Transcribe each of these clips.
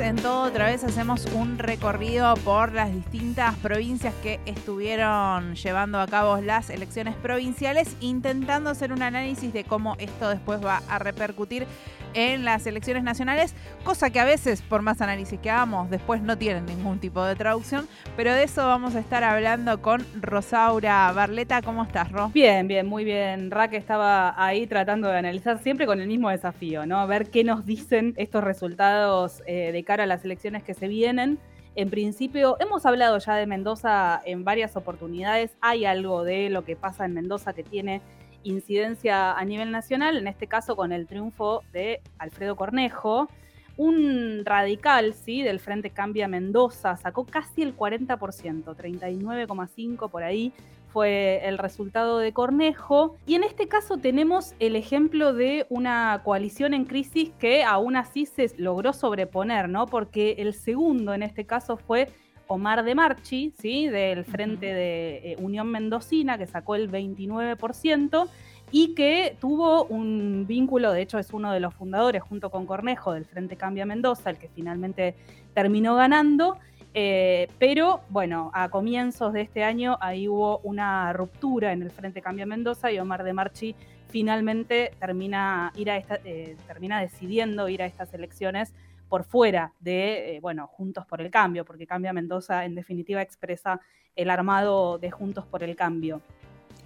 en todo otra vez hacemos un recorrido por las distintas provincias que estuvieron llevando a cabo las elecciones provinciales, intentando hacer un análisis de cómo esto después va a repercutir en las elecciones nacionales, cosa que a veces, por más análisis que hagamos, después no tienen ningún tipo de traducción, pero de eso vamos a estar hablando con Rosaura Barleta. ¿Cómo estás, Ro? Bien, bien, muy bien. Raque estaba ahí tratando de analizar siempre con el mismo desafío, ¿no? Ver qué nos dicen estos resultados eh, de cara a las elecciones que se vienen. En principio, hemos hablado ya de Mendoza en varias oportunidades. Hay algo de lo que pasa en Mendoza que tiene incidencia a nivel nacional, en este caso con el triunfo de Alfredo Cornejo. Un radical, ¿sí? Del Frente Cambia Mendoza sacó casi el 40%, 39,5 por ahí fue el resultado de Cornejo. Y en este caso tenemos el ejemplo de una coalición en crisis que aún así se logró sobreponer, ¿no? Porque el segundo en este caso fue Omar de Marchi, ¿sí? del Frente de eh, Unión Mendocina, que sacó el 29%, y que tuvo un vínculo, de hecho es uno de los fundadores junto con Cornejo del Frente Cambia Mendoza, el que finalmente terminó ganando. Eh, pero bueno, a comienzos de este año ahí hubo una ruptura en el Frente Cambia Mendoza y Omar de Marchi finalmente termina, ir a eh, termina decidiendo ir a estas elecciones por fuera de, eh, bueno, Juntos por el Cambio, porque Cambia Mendoza en definitiva expresa el armado de Juntos por el Cambio.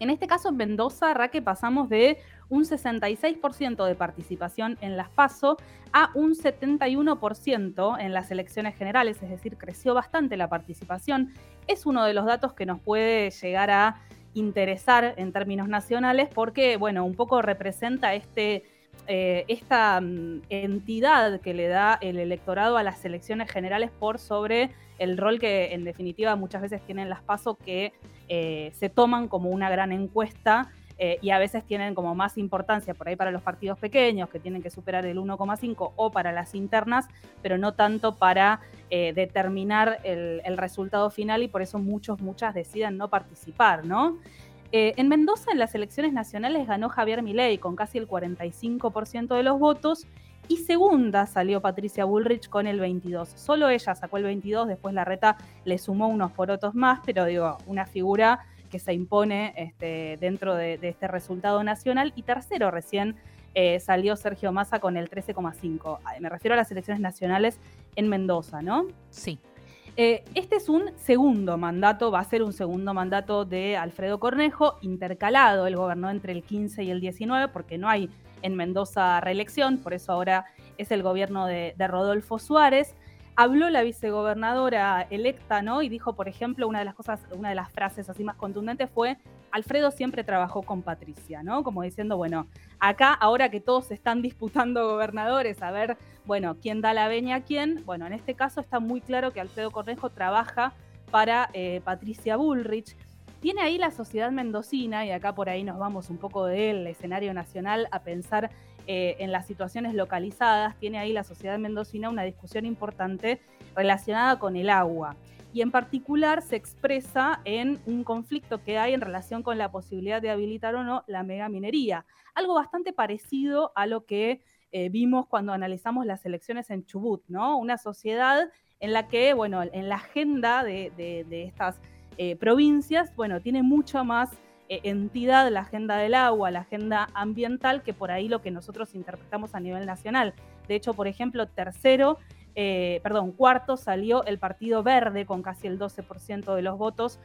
En este caso, en Mendoza, Raque, pasamos de un 66% de participación en las PASO a un 71% en las elecciones generales, es decir, creció bastante la participación. Es uno de los datos que nos puede llegar a interesar en términos nacionales porque, bueno, un poco representa este eh, esta mm, entidad que le da el electorado a las elecciones generales por sobre el rol que en definitiva muchas veces tienen las PASO que eh, se toman como una gran encuesta eh, y a veces tienen como más importancia por ahí para los partidos pequeños que tienen que superar el 1,5 o para las internas, pero no tanto para determinar el, el, resultado final y por eso muchos, muchas deciden no participar, ¿no? Eh, en Mendoza, en las elecciones nacionales, ganó Javier Milei con casi el 45% de los votos y segunda salió Patricia Bullrich con el 22. Solo ella sacó el 22, después la reta le sumó unos porotos más, pero digo, una figura que se impone este, dentro de, este resultado nacional. Y tercero recién eh, salió Sergio Massa con el 13,5. Me refiero a las elecciones nacionales en Mendoza, ¿no? Sí. Eh, este es un segundo mandato, va a ser un segundo mandato de Alfredo Cornejo, intercalado, él gobernó entre el 15 y el 19, porque no hay en Mendoza reelección, por eso ahora es el gobierno de, de Rodolfo Suárez. Habló la vicegobernadora electa, ¿no? Y dijo, por ejemplo, una de las cosas, una de las frases así más contundentes fue, Alfredo siempre trabajó con Patricia, ¿no? Como diciendo, bueno, acá ahora que todos están disputando gobernadores, a ver bueno, ¿quién da la veña a quién? Bueno, en este caso está muy claro que Alfredo Cornejo trabaja para eh, Patricia Bullrich. Tiene ahí la sociedad mendocina, y acá por ahí nos vamos un poco del escenario nacional a pensar eh, en las situaciones localizadas, tiene ahí la sociedad mendocina una discusión importante relacionada con el agua. Y en particular se expresa en un conflicto que hay en relación con la posibilidad de habilitar o no la megaminería. Algo bastante parecido a lo que eh, vimos cuando analizamos las elecciones en Chubut, ¿no? Una sociedad en la que, bueno, en la agenda de, estas eh, provincias, bueno, tiene mucha más eh, entidad la agenda del agua, la agenda ambiental, que por ahí lo que nosotros interpretamos a nivel nacional. De hecho, por ejemplo, tercero, perdón, cuarto salió el Partido Verde con casi el 12% de los votos,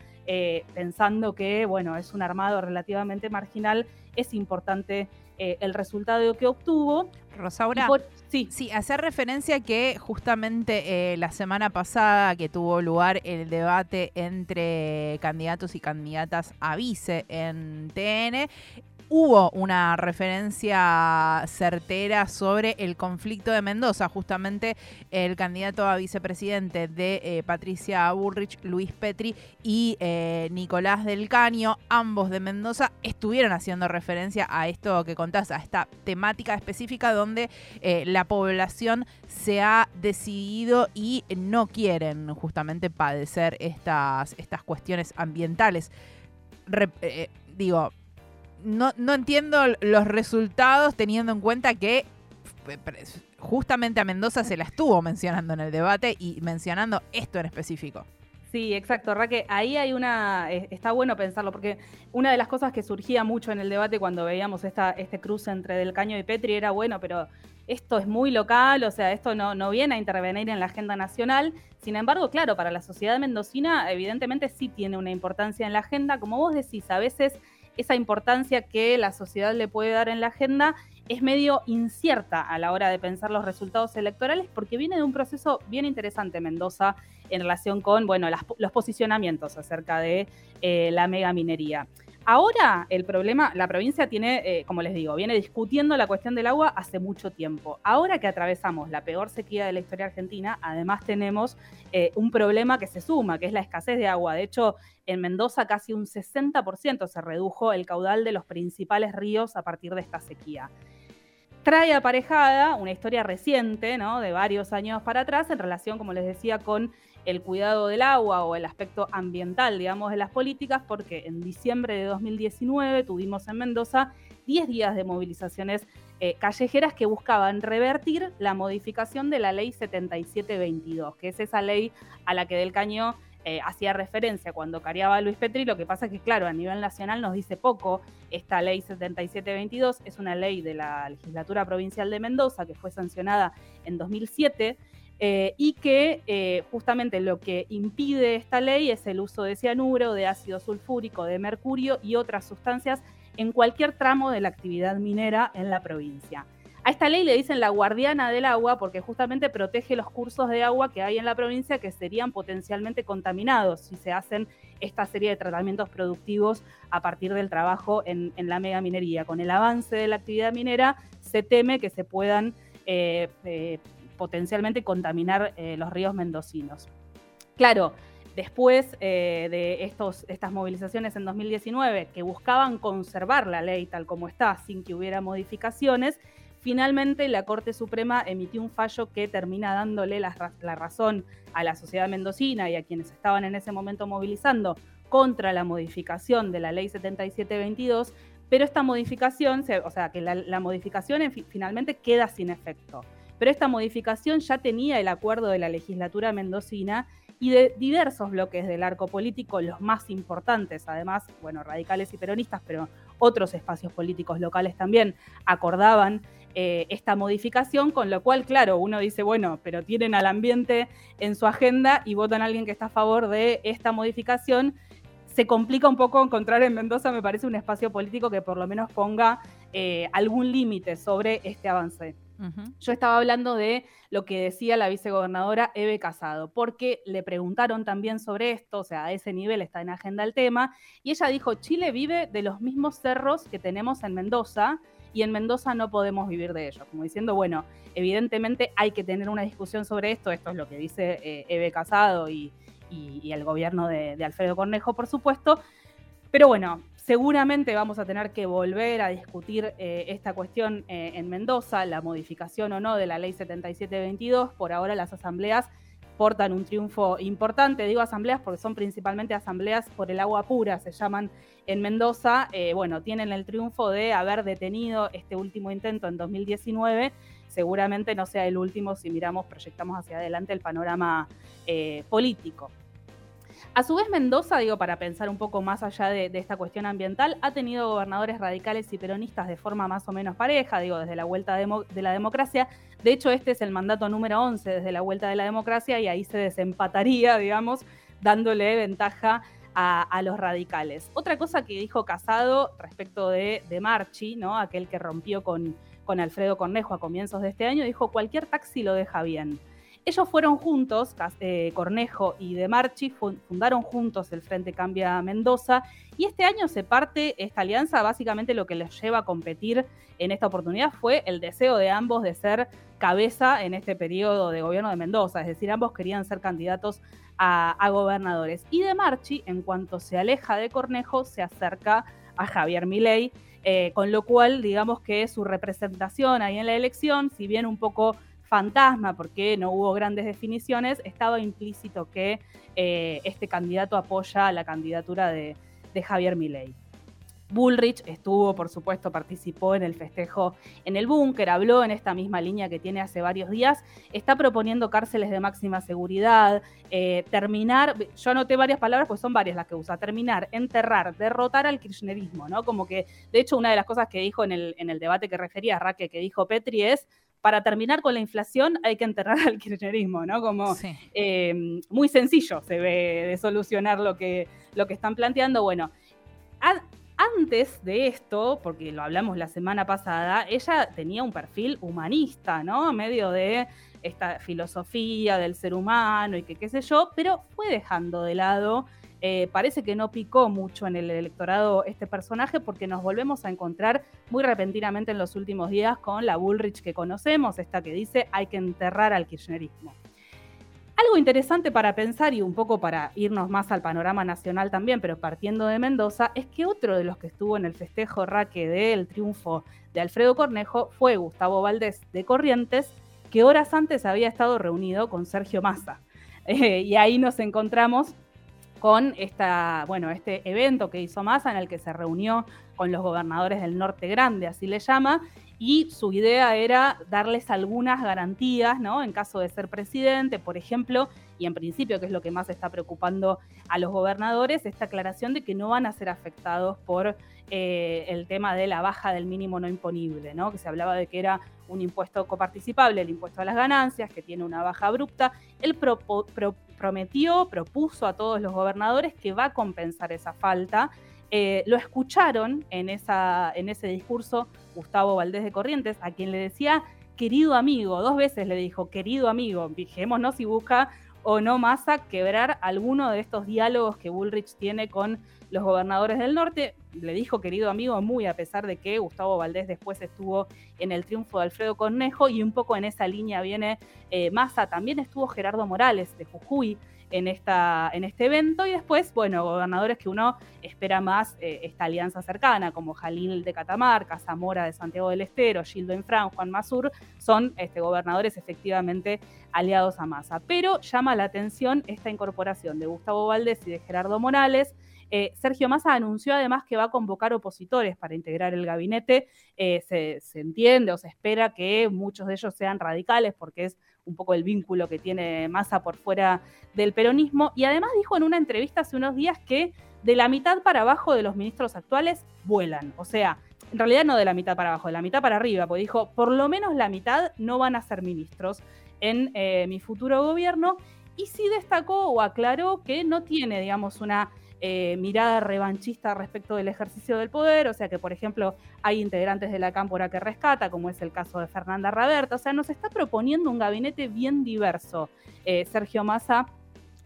pensando que, bueno, es un armado relativamente marginal, es importante eh, el resultado que obtuvo. Rosaura, sí. sí, hacer referencia que justamente eh, la semana pasada que tuvo lugar el debate entre candidatos y candidatas a vice en TN, hubo una referencia certera sobre el conflicto de Mendoza. Justamente el candidato a vicepresidente de eh, Patricia Bullrich, Luis Petri y eh, Nicolás del Caño, ambos de Mendoza, estuvieron haciendo referencia a esto que contás, a esta temática específica donde eh, la población se ha decidido y no quieren justamente padecer estas, estas cuestiones ambientales. digo, no, no entiendo los resultados teniendo en cuenta que justamente a Mendoza se la estuvo mencionando en el debate y mencionando esto en específico. Sí, exacto, Raque. Ahí hay una, está bueno pensarlo, porque una de las cosas que surgía mucho en el debate cuando veíamos esta, este cruce entre Del Caño y Petri era, bueno, pero esto es muy local, o sea, esto no, no viene a intervenir en la agenda nacional. Sin embargo, claro, para la sociedad mendocina, evidentemente sí tiene una importancia en la agenda. Como vos decís, a veces esa importancia que la sociedad le puede dar en la agenda es medio incierta a la hora de pensar los resultados electorales porque viene de un proceso bien interesante Mendoza en relación con bueno, los posicionamientos acerca de eh, la megaminería. Ahora el problema, la provincia tiene, eh, como les digo, viene discutiendo la cuestión del agua hace mucho tiempo. Ahora que atravesamos la peor sequía de la historia argentina, además tenemos eh, un problema que se suma, que es la escasez de agua. De hecho, en Mendoza casi un 60% se redujo el caudal de los principales ríos a partir de esta sequía trae aparejada una historia reciente, ¿no? De varios años para atrás, en relación, como les decía, con el cuidado del agua o el aspecto ambiental, digamos, de las políticas, porque en diciembre de 2019 tuvimos en Mendoza 10 días de movilizaciones eh, callejeras que buscaban revertir la modificación de la ley 7722, que es esa ley a la que Del Caño eh, hacía referencia cuando cariaba a Luis Petri, lo que pasa es que, claro, a nivel nacional nos dice poco. Esta ley 7722 es una ley de la legislatura provincial de Mendoza que fue sancionada en 2007 eh, y que eh, justamente lo que impide esta ley es el uso de cianuro, de ácido sulfúrico, de mercurio y otras sustancias en cualquier tramo de la actividad minera en la provincia. A esta ley le dicen la guardiana del agua porque justamente protege los cursos de agua que hay en la provincia que serían potencialmente contaminados si se hacen esta serie de tratamientos productivos a partir del trabajo en, la megaminería. Con el avance de la actividad minera se teme que se puedan eh, potencialmente contaminar eh, los ríos mendocinos. Claro, después de estos, estas movilizaciones en 2019 que buscaban conservar la ley tal como está sin que hubiera modificaciones, Finalmente, la Corte Suprema emitió un fallo que termina dándole la, razón a la sociedad mendocina y a quienes estaban en ese momento movilizando contra la modificación de la ley 7722, pero esta modificación, o sea, que la, modificación finalmente queda sin efecto. Pero esta modificación ya tenía el acuerdo de la legislatura mendocina y de diversos bloques del arco político, los más importantes, además, bueno, radicales y peronistas, pero otros espacios políticos locales también acordaban eh, esta modificación, con lo cual, claro, uno dice, bueno, pero tienen al ambiente en su agenda y votan a alguien que está a favor de esta modificación. Se complica un poco encontrar en Mendoza, me parece, un espacio político que por lo menos ponga eh, algún límite sobre este avance. Yo estaba hablando de lo que decía la vicegobernadora Eve Casado, porque le preguntaron también sobre esto, o sea, a ese nivel está en agenda el tema, y ella dijo, Chile vive de los mismos cerros que tenemos en Mendoza, y en Mendoza no podemos vivir de ello. Como diciendo, bueno, evidentemente hay que tener una discusión sobre esto, esto es lo que dice eh, Eve Casado y, el gobierno de, Alfredo Cornejo, por supuesto, pero bueno, seguramente vamos a tener que volver a discutir eh, esta cuestión eh, en Mendoza, la modificación o no de la ley 7722, por ahora las asambleas portan un triunfo importante. Digo asambleas porque son principalmente asambleas por el agua pura, se llaman en Mendoza. Eh, bueno, tienen el triunfo de haber detenido este último intento en 2019. Seguramente no sea el último si miramos, proyectamos hacia adelante el panorama político. A su vez, Mendoza, digo, para pensar un poco más allá de, esta cuestión ambiental, ha tenido gobernadores radicales y peronistas de forma más o menos pareja, digo, desde la vuelta de, la democracia. De hecho, este es el mandato número 11 desde la vuelta de la democracia y ahí se desempataría, digamos, dándole ventaja a, los radicales. Otra cosa que dijo Casado respecto de, de Marchi, ¿no? aquel que rompió con, con Alfredo Cornejo a comienzos de este año, dijo cualquier taxi lo deja bien. Ellos fueron juntos, eh, Cornejo y De Marchi, fundaron juntos el Frente Cambia Mendoza y este año se parte esta alianza. Básicamente lo que les lleva a competir en esta oportunidad fue el deseo de ambos de ser cabeza en este periodo de gobierno de Mendoza, es decir, ambos querían ser candidatos a, gobernadores. Y De Marchi, en cuanto se aleja de Cornejo, se acerca a Javier Milei, eh, con lo cual digamos que su representación ahí en la elección, si bien un poco fantasma, porque no hubo grandes definiciones, estaba implícito que eh, este candidato apoya la candidatura de, Javier Milei. Bullrich estuvo, por supuesto, participó en el festejo en el búnker, habló en esta misma línea que tiene hace varios días, está proponiendo cárceles de máxima seguridad, eh, terminar, yo anoté varias palabras, pues son varias las que usa, terminar, enterrar, derrotar al kirchnerismo, ¿no? Como que, de hecho, una de las cosas que dijo en el, debate que refería Raque, que dijo Petri es, para terminar con la inflación hay que enterrar al kirchnerismo, ¿no? Como eh, muy sencillo se ve de solucionar lo que, lo que están planteando. Bueno, antes de esto, porque lo hablamos la semana pasada, ella tenía un perfil humanista, ¿no? A medio de esta filosofía del ser humano y que qué sé yo, pero fue dejando de lado, eh, parece que no picó mucho en el electorado este personaje porque nos volvemos a encontrar muy repentinamente en los últimos días con la Bullrich que conocemos, esta que dice hay que enterrar al kirchnerismo. Algo interesante para pensar y un poco para irnos más al panorama nacional también, pero partiendo de Mendoza, es que otro de los que estuvo en el festejo raque del triunfo de Alfredo Cornejo fue Gustavo Valdés de Corrientes, que horas antes había estado reunido con Sergio Massa. Eh, y ahí nos encontramos con esta, bueno, este evento que hizo Massa en el que se reunió con los gobernadores del Norte Grande, así le llama, y su idea era darles algunas garantías, ¿no? En caso de ser presidente, por ejemplo, y en principio, que es lo que más está preocupando a los gobernadores, esta aclaración de que no van a ser afectados por eh, el tema de la baja del mínimo no imponible, ¿no? Que se hablaba de que era un impuesto coparticipable, el impuesto a las ganancias, que tiene una baja abrupta. Él prometió, propuso a todos los gobernadores que va a compensar esa falta. Eh, lo escucharon en, esa, en ese discurso Gustavo Valdés de Corrientes, a quien le decía querido amigo, dos veces le dijo querido amigo, fijémonos si busca o no Massa quebrar alguno de estos diálogos que Bullrich tiene con los gobernadores del norte. Le dijo querido amigo muy a pesar de que Gustavo Valdés después estuvo en el triunfo de Alfredo Cornejo y un poco en esa línea viene eh, Massa. También estuvo Gerardo Morales de Jujuy en, esta, en este evento y después, bueno, gobernadores que uno espera más eh, esta alianza cercana, como Jalil de Catamarca, Zamora de Santiago del Estero, Gildo Infran, Juan Masur, son este, gobernadores efectivamente aliados a Massa. Pero llama la atención esta incorporación de Gustavo Valdés y de Gerardo Morales, eh, Sergio Massa anunció además que va a convocar opositores para integrar el gabinete. Eh, se, se, entiende o se espera que muchos de ellos sean radicales porque es un poco el vínculo que tiene Massa por fuera del peronismo. Y además dijo en una entrevista hace unos días que de la mitad para abajo de los ministros actuales vuelan. O sea, en realidad no de la mitad para abajo, de la mitad para arriba, porque dijo, por lo menos la mitad no van a ser ministros en eh, mi futuro gobierno. Y sí destacó o aclaró que no tiene, digamos, una eh, mirada revanchista respecto del ejercicio del poder, o sea que, por ejemplo, hay integrantes de la cámpora que rescata, como es el caso de Fernanda Raberta, o sea, nos está proponiendo un gabinete bien diverso, eh, Sergio Massa,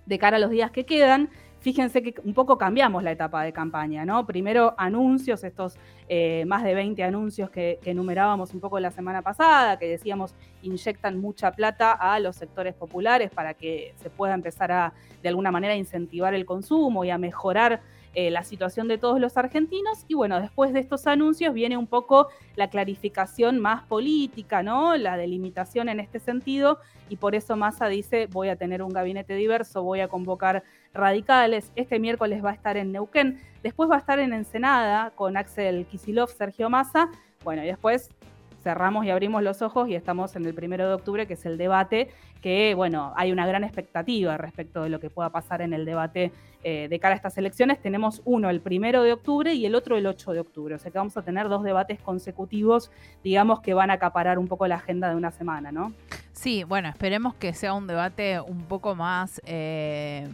de cara a los días que quedan, fíjense que un poco cambiamos la etapa de campaña, ¿no? Primero anuncios, estos eh, más de 20 anuncios que, enumerábamos un poco la semana pasada, que decíamos inyectan mucha plata a los sectores populares para que se pueda empezar a, de alguna manera, incentivar el consumo y a mejorar eh, la situación de todos los argentinos. Y bueno, después de estos anuncios viene un poco la clarificación más política, ¿no? La delimitación en este sentido. Y por eso Massa dice, voy a tener un gabinete diverso, voy a convocar radicales. Este miércoles va a estar en Neuquén. Después va a estar en Ensenada con Axel Kisilov, Sergio Massa. Bueno, y después cerramos y abrimos los ojos y estamos en el primero de octubre, que es el debate, que bueno, hay una gran expectativa respecto de lo que pueda pasar en el debate eh, de cara a estas elecciones. Tenemos uno el primero de octubre y el otro el 8 de octubre. O sea que vamos a tener dos debates consecutivos, digamos, que van a acaparar un poco la agenda de una semana, ¿no? Sí, bueno, esperemos que sea un debate un poco más... Eh,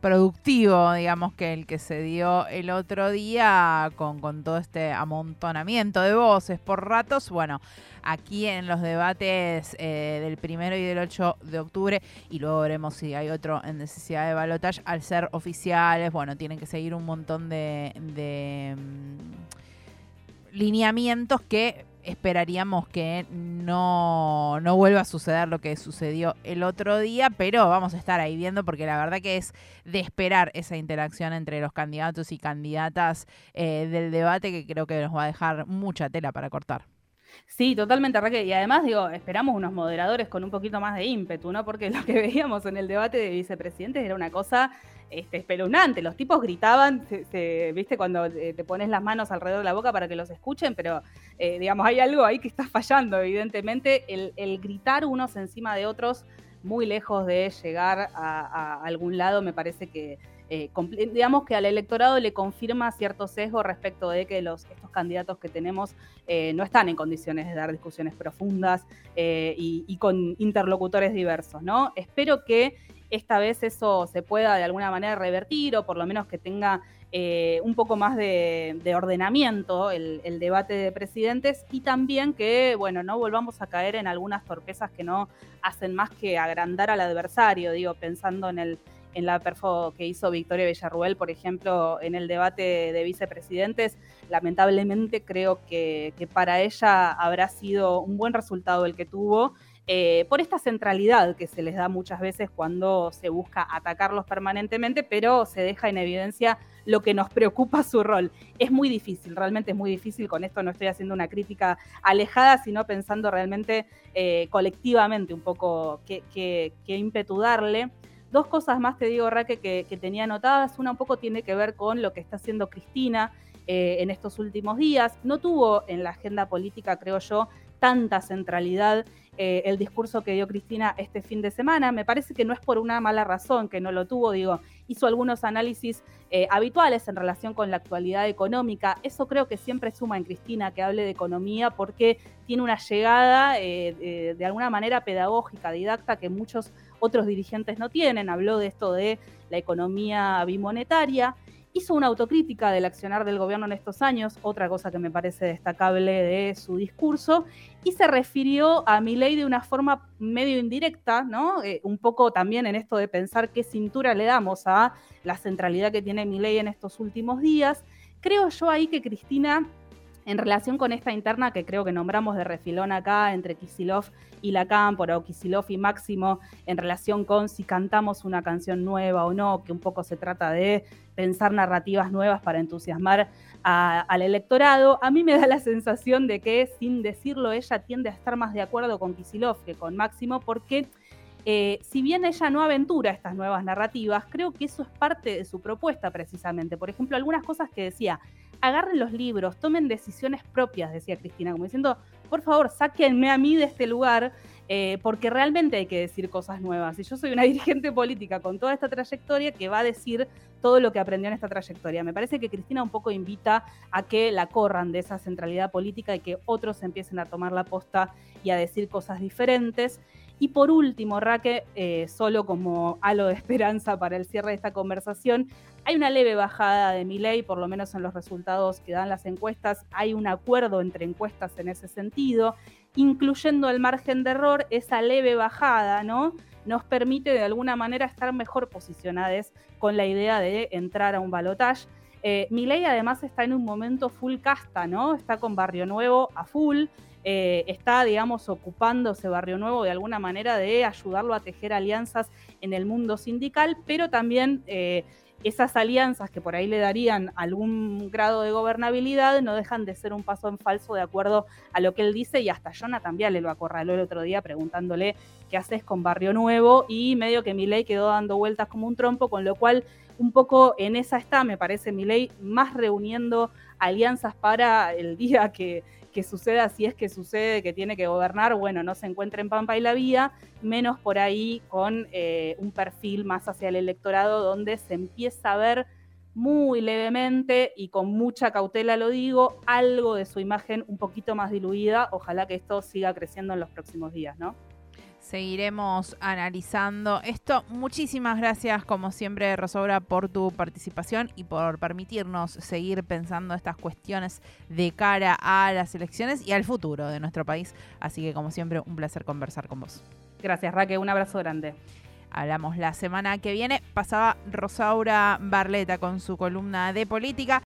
productivo, digamos, que el que se dio el otro día con, con todo este amontonamiento de voces por ratos. Bueno, aquí en los debates eh, del primero y del 8 de octubre, y luego veremos si hay otro en necesidad de balotaje, al ser oficiales, bueno, tienen que seguir un montón de, de mm, lineamientos que esperaríamos que no, no vuelva a suceder lo que sucedió el otro día, pero vamos a estar ahí viendo porque la verdad que es de esperar esa interacción entre los candidatos y candidatas eh, del debate que creo que nos va a dejar mucha tela para cortar. Sí, totalmente, Raquel. Y además, digo, esperamos unos moderadores con un poquito más de ímpetu, ¿no? Porque lo que veíamos en el debate de vicepresidentes era una cosa este, espeluznante. Los tipos gritaban, ¿viste? Cuando eh, te pones las manos alrededor de la boca para que los escuchen, pero, eh, digamos, hay algo ahí que está fallando, evidentemente. El, gritar unos encima de otros, muy lejos de llegar a algún lado, me parece que eh, digamos que al electorado le confirma cierto sesgo respecto de que estos candidatos que tenemos eh, no están en condiciones de dar discusiones profundas eh, y, con interlocutores diversos, ¿no? Espero que esta vez eso se pueda de alguna manera revertir o por lo menos que tenga un poco más de, ordenamiento el, el, debate de presidentes y también que, bueno, no volvamos a caer en algunas torpezas que no hacen más que agrandar al adversario, digo, pensando en el en la perfo que hizo Victoria Villarruel, por ejemplo, en el debate de vicepresidentes, lamentablemente creo que, para ella habrá sido un buen resultado el que tuvo. Eh, por esta centralidad que se les da muchas veces cuando se busca atacarlos permanentemente, pero se deja en evidencia lo que nos preocupa su rol. Es muy difícil, realmente es muy difícil, con esto no estoy haciendo una crítica alejada, sino pensando realmente eh, colectivamente un poco qué, qué, qué ímpetu darle. Dos cosas más te digo, Raque, que, tenía anotadas. Una un poco tiene que ver con lo que está haciendo Cristina eh, en estos últimos días. No tuvo en la agenda política, creo yo, tanta centralidad eh, el discurso que dio Cristina este fin de semana. Me parece que no es por una mala razón que no lo tuvo, digo, hizo algunos análisis eh, habituales en relación con la actualidad económica. Eso creo que siempre suma en Cristina que hable de economía porque tiene una llegada de alguna manera pedagógica, didacta, que muchos otros dirigentes no tienen, habló de esto de la economía bimonetaria, hizo una autocrítica del accionar del gobierno en estos años, otra cosa que me parece destacable de su discurso, y se refirió a ley de una forma medio indirecta, ¿no? Eh, un poco también en esto de pensar qué cintura le damos a la centralidad que tiene ley en estos últimos días. Creo yo ahí que Cristina en relación con esta interna que creo que nombramos de refilón acá entre Kisilov y Lacan, o Kisilov y Máximo, en relación con si cantamos una canción nueva o no, que un poco se trata de pensar narrativas nuevas para entusiasmar al electorado, a mí me da la sensación de que, sin decirlo, ella tiende a estar más de acuerdo con Kisilov que con Máximo, porque eh, si bien ella no aventura estas nuevas narrativas, creo que eso es parte de su propuesta precisamente. Por ejemplo, algunas cosas que decía, agarren los libros, tomen decisiones propias, decía Cristina, como diciendo, por favor, sáquenme a mí de este lugar, eh, porque realmente hay que decir cosas nuevas. Y yo soy una dirigente política con toda esta trayectoria que va a decir todo lo que aprendió en esta trayectoria. Me parece que Cristina un poco invita a que la corran de esa centralidad política y que otros empiecen a tomar la posta y a decir cosas diferentes. Y por último, Raque, eh, solo como halo de esperanza para el cierre de esta conversación, hay una leve bajada de mi ley, por lo menos en los resultados que dan las encuestas, hay un acuerdo entre encuestas en ese sentido, incluyendo el margen de error, esa leve bajada, ¿no? Nos permite de alguna manera estar mejor posicionadas con la idea de entrar a un balotaje. Eh, mi ley además está en un momento full casta, ¿no? Está con Barrio Nuevo a full. Eh, está, digamos, ocupándose Barrio Nuevo de alguna manera de ayudarlo a tejer alianzas en el mundo sindical, pero también eh, esas alianzas que por ahí le darían algún grado de gobernabilidad no dejan de ser un paso en falso de acuerdo a lo que él dice y hasta Jonathan le lo acorraló el otro día preguntándole qué haces con Barrio Nuevo y medio que Milei quedó dando vueltas como un trompo, con lo cual un poco en esa está, me parece, Milei más reuniendo alianzas para el día que que suceda si es que sucede que tiene que gobernar, bueno, no se encuentra en Pampa y la Vía, menos por ahí con eh, un perfil más hacia el electorado donde se empieza a ver muy levemente y con mucha cautela lo digo, algo de su imagen un poquito más diluida. Ojalá que esto siga creciendo en los próximos días, ¿no? Seguiremos analizando esto. Muchísimas gracias, como siempre, Rosobra, por tu participación y por permitirnos seguir pensando estas cuestiones de cara a las elecciones y al futuro de nuestro país. Así que, como siempre, un placer conversar con vos. Gracias, Raque. Un abrazo grande. Hablamos la semana que viene. Pasaba Rosaura Barleta con su columna de política.